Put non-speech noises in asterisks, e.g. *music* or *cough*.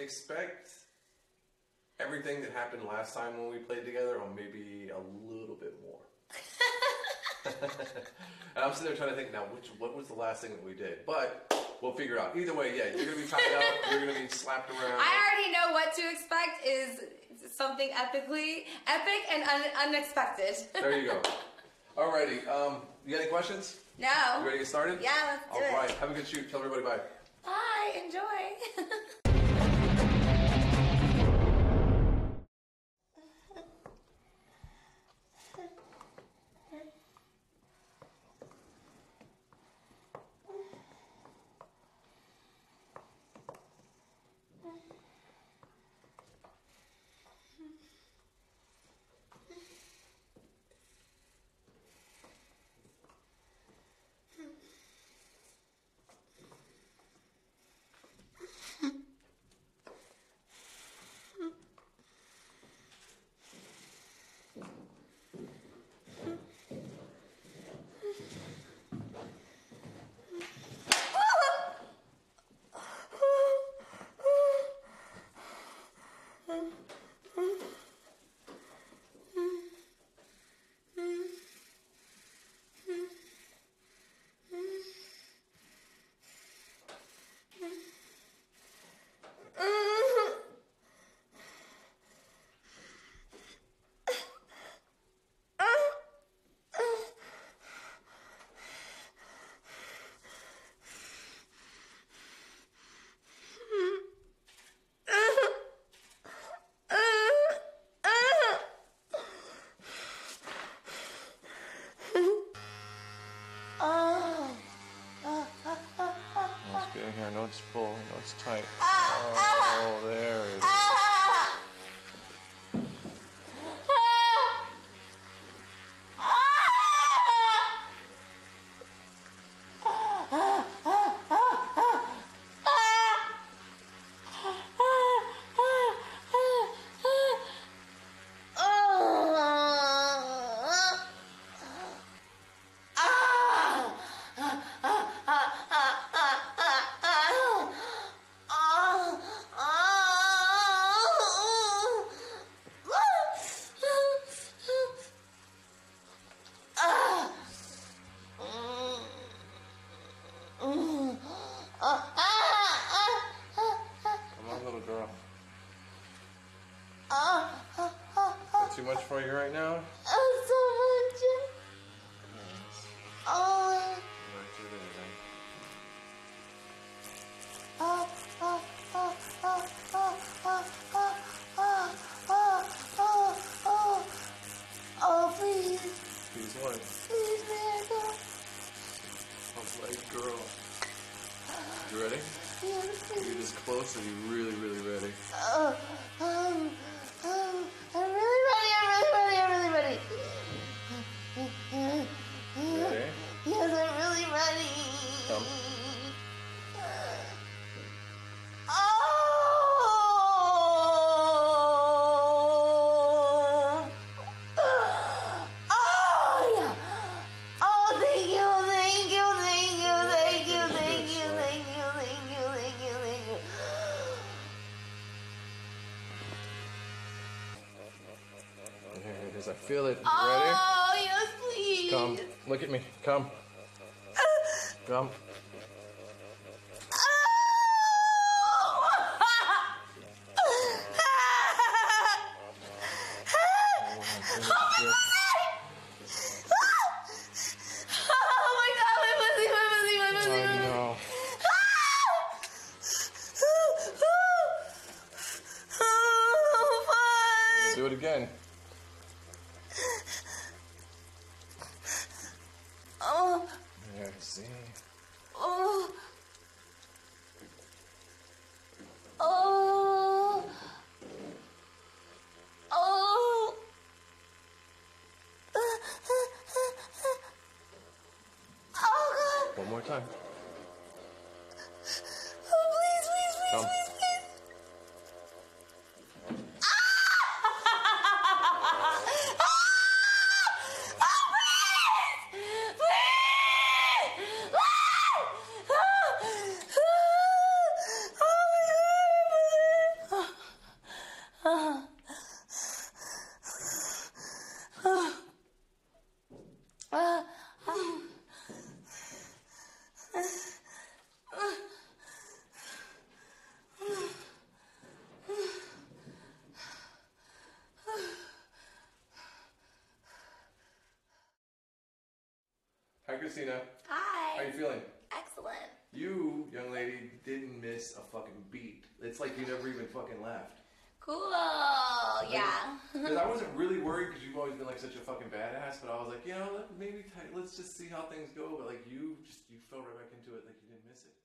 expect everything that happened last time when we played together, or maybe a little bit more. *laughs* and I'm sitting there trying to think now, which what was the last thing that we did? But we'll figure it out. Either way, yeah, you're gonna be tied up. *laughs* You're gonna be slapped around. I already know what to expect is something epically epic and un- unexpected. *laughs* There you go. Alrighty. Um, you got any questions? No. You ready to get started? Yeah, let's do All it. right. Have a good shoot. Tell everybody bye. Bye. Enjoy. Let's get in here. I know it's full. I know it's tight. Ah, oh, ah, there it is. Ah. Is that too much for you right now? oh, through there, then. Oh, oh, oh, oh, please, Please, what? please, miracle. Oh, light girl. You ready? Yes, Are please. you this close? Are you really, really ready? Oh, um, um, I feel it. You ready? Oh, yes, please. Come. Look at me. Come. Come. Oh *laughs* my god, my pussy, my pussy, my pussy, I my pussy. know. Oh, Do it again. Oh, There, see? oh, oh, oh. Oh, God. One more time. Oh, please, please, please, Come. please, Hi, Christina. Hi. How you feeling? Excellent. You, young lady, didn't miss a fucking beat. It's like you never even fucking laughed. Cool. Yeah. *laughs* Because I wasn't really worried because you've always been like such a fucking badass, but I was like, you know, maybe let's just see how things go. But like you, just you fell right back into it, like you didn't miss it.